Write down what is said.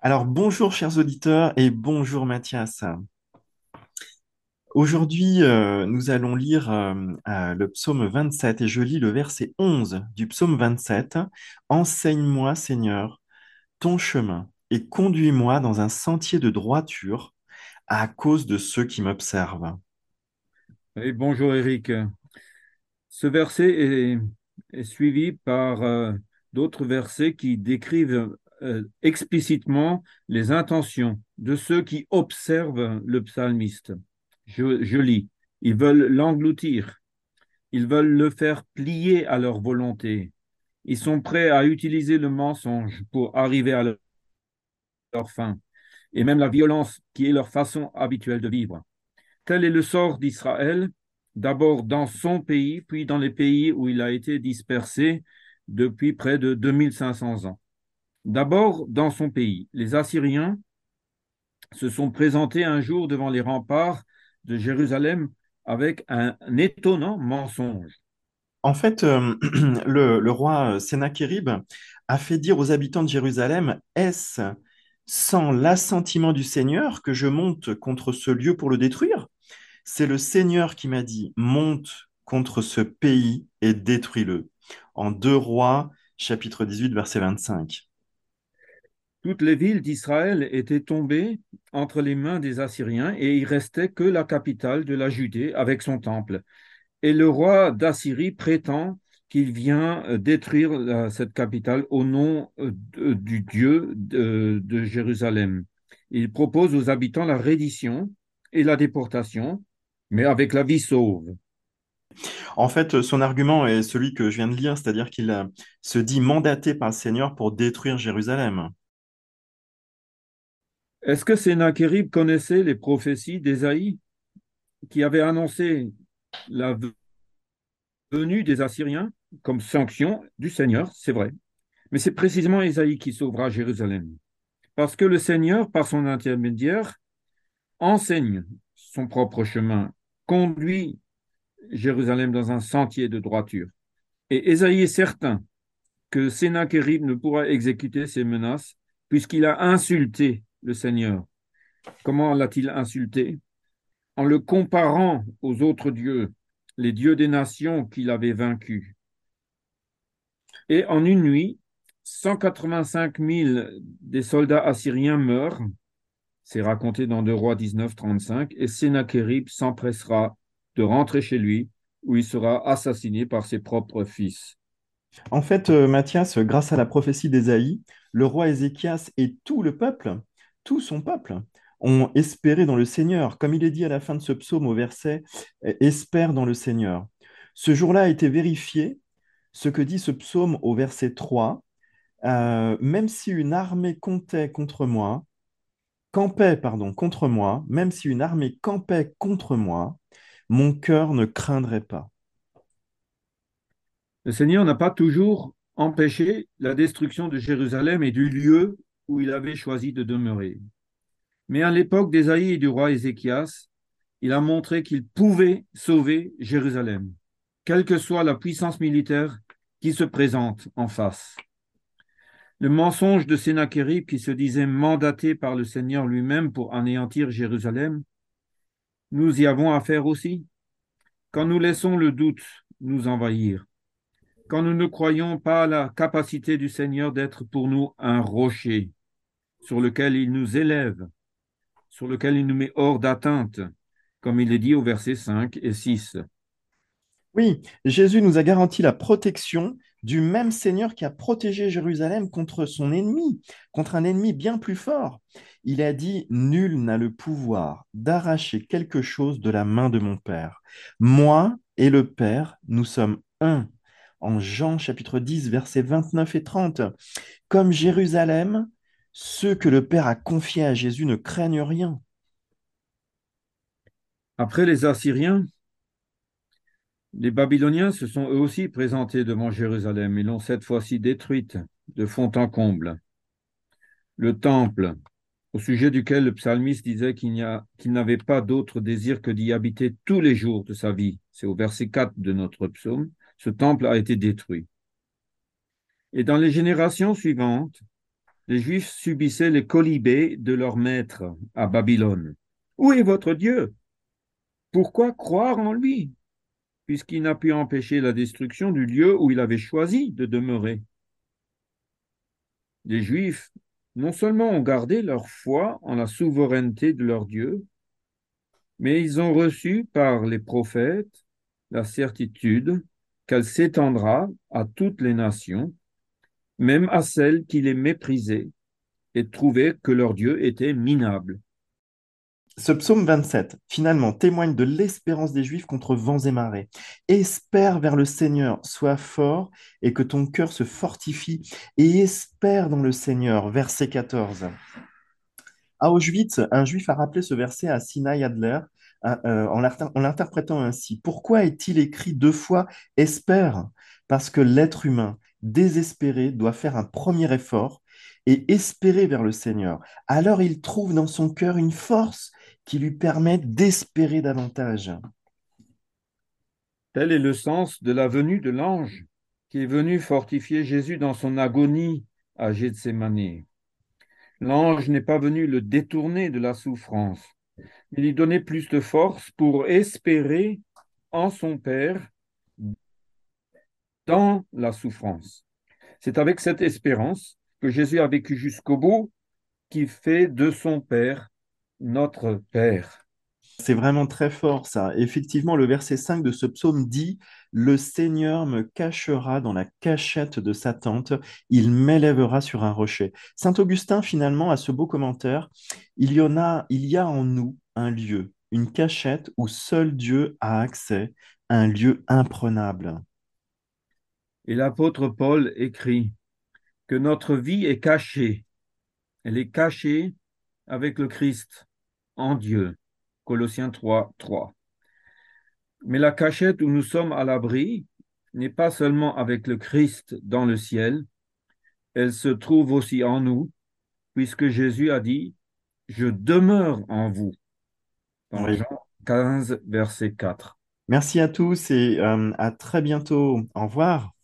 Alors bonjour chers auditeurs et bonjour Mathias. Aujourd'hui, euh, nous allons lire euh, euh, le psaume 27 et je lis le verset 11 du psaume 27. Enseigne-moi Seigneur ton chemin et conduis-moi dans un sentier de droiture à cause de ceux qui m'observent. Oui, bonjour Eric. Ce verset est, suivi par d'autres versets qui décrivent explicitement les intentions de ceux qui observent le psalmiste. Je, je lis, ils veulent l'engloutir, ils veulent le faire plier à leur volonté, ils sont prêts à utiliser le mensonge pour arriver à leur fin, et même la violence qui est leur façon habituelle de vivre. Tel est le sort d'Israël, d'abord dans son pays, puis dans les pays où il a été dispersé depuis près de 2500 ans. D'abord dans son pays, les Assyriens se sont présentés un jour devant les remparts de Jérusalem avec un étonnant mensonge. En fait, euh, le, roi Sennacherib a fait dire aux habitants de Jérusalem, Est-ce sans l'assentiment du Seigneur que je monte contre ce lieu pour le détruire? C'est le Seigneur qui m'a dit, monte contre ce pays et détruis-le. En 2 Rois, chapitre 18, verset 25. Toutes les villes d'Israël étaient tombées entre les mains des Assyriens et il restait que la capitale de la Judée avec son temple. Et le roi d'Assyrie prétend qu'il vient euh, détruire la- cette capitale au nom euh, du Dieu de, de Jérusalem. Il propose aux habitants la reddition et la déportation, mais avec la vie sauve. En fait, son argument est celui que je viens de lire, c'est-à-dire qu'il euh, se dit mandaté par le Seigneur pour détruire Jérusalem. Est-ce que Sennacherib connaissait les prophéties d'Ésaïe qui avaient annoncé la venue des Assyriens comme sanction du Seigneur? C'est vrai. Mais c'est précisément Ésaïe qui sauvera Jérusalem. Parce que le Seigneur, par son intermédiaire, enseigne son propre chemin, conduit Jérusalem dans un sentier de droiture. Et Ésaïe est certain que Sennacherib ne pourra exécuter ses menaces puisqu'il a insulté le Seigneur. Comment l'a-t-il insulté? En le comparant aux autres dieux, les dieux des nations qu'il avait vaincus. Et en une nuit, 185 000 des soldats assyriens meurent, c'est raconté dans 2 Rois 19, 35, et Sennacherib s'empressera de rentrer chez lui, où il sera assassiné par ses propres fils. En fait, euh, Matthias, grâce à la prophétie d'Ésaïe, le roi Ézéchias et tout le peuple, tout son peuple, ont espéré dans le Seigneur. Comme il est dit à la fin de ce psaume au verset, euh, espère dans le Seigneur. Ce jour-là a été vérifié, ce que dit ce psaume au verset 3. Euh, même si une armée comptait contre moi, campait, pardon, contre moi, même si une armée campait contre moi, mon cœur ne craindrait pas. Le Seigneur n'a pas toujours empêché la destruction de Jérusalem et du lieu où il avait choisi de demeurer. Mais à l'époque d'Ésaïe et du roi Ézéchias, il a montré qu'il pouvait sauver Jérusalem, quelle que soit la puissance militaire qui se présente en face. Le mensonge de Sennacherib qui se disait mandaté par le Seigneur lui-même pour anéantir Jérusalem, nous y avons affaire aussi. Quand nous laissons le doute nous envahir, quand nous ne croyons pas à la capacité du Seigneur d'être pour nous un rocher sur lequel il nous élève, sur lequel il nous met hors d'atteinte, comme il est dit au verset 5 et 6. Oui, Jésus nous a garanti la protection du même Seigneur qui a protégé Jérusalem contre son ennemi, contre un ennemi bien plus fort. Il a dit, Nul n'a le pouvoir d'arracher quelque chose de la main de mon Père. Moi et le Père, nous sommes un. En Jean chapitre 10, versets 29 et 30. Comme Jérusalem, ceux que le Père a confiés à Jésus ne craignent rien. Après les Assyriens, les Babyloniens se sont eux aussi présentés devant Jérusalem et l'ont cette fois-ci détruite de fond en comble. Le temple, au sujet duquel le psalmiste disait qu'il n'avait pas d'autre désir que d'y habiter tous les jours de sa vie. C'est au verset 4 de notre psaume. Ce temple a été détruit. Et dans les générations suivantes, les Juifs subissaient les colibés de leur maître à Babylone. Où est votre Dieu? Pourquoi croire en lui? Puisqu'il n'a pu empêcher la destruction du lieu où il avait choisi de demeurer. Les Juifs non seulement ont gardé leur foi en la souveraineté de leur Dieu, mais ils ont reçu par les prophètes la certitude qu'elle s'étendra à toutes les nations, même à celles qui les méprisaient et trouvaient que leur Dieu était minable. Ce psaume 27, finalement, témoigne de l'espérance des Juifs contre vents et marées. Espère vers le Seigneur, sois fort et que ton cœur se fortifie et espère dans le Seigneur. Verset 14. À Auschwitz, un Juif a rappelé ce verset à Sinai Adler euh, en l'interprétant ainsi. Pourquoi est-il écrit deux fois espère Parce que l'être humain désespéré doit faire un premier effort et espérer vers le Seigneur. Alors il trouve dans son cœur une force qui lui permet d'espérer davantage. Tel est le sens de la venue de l'ange qui est venu fortifier Jésus dans son agonie à Gethsemane. L'ange n'est pas venu le détourner de la souffrance, mais lui donner plus de force pour espérer en son Père dans la souffrance. C'est avec cette espérance que Jésus a vécu jusqu'au bout qui fait de son Père notre Père. C'est vraiment très fort ça. Effectivement, le verset 5 de ce psaume dit Le Seigneur me cachera dans la cachette de sa tente, il m'élèvera sur un rocher. Saint Augustin, finalement, a ce beau commentaire Il y en a, il y a en nous un lieu, une cachette où seul Dieu a accès, un lieu imprenable. Et l'apôtre Paul écrit que notre vie est cachée. Elle est cachée avec le Christ en Dieu. Colossiens 3, 3. Mais la cachette où nous sommes à l'abri n'est pas seulement avec le Christ dans le ciel, elle se trouve aussi en nous, puisque Jésus a dit, Je demeure en vous. Dans Jean 15, verset 4. Merci à tous et euh, à très bientôt. Au revoir.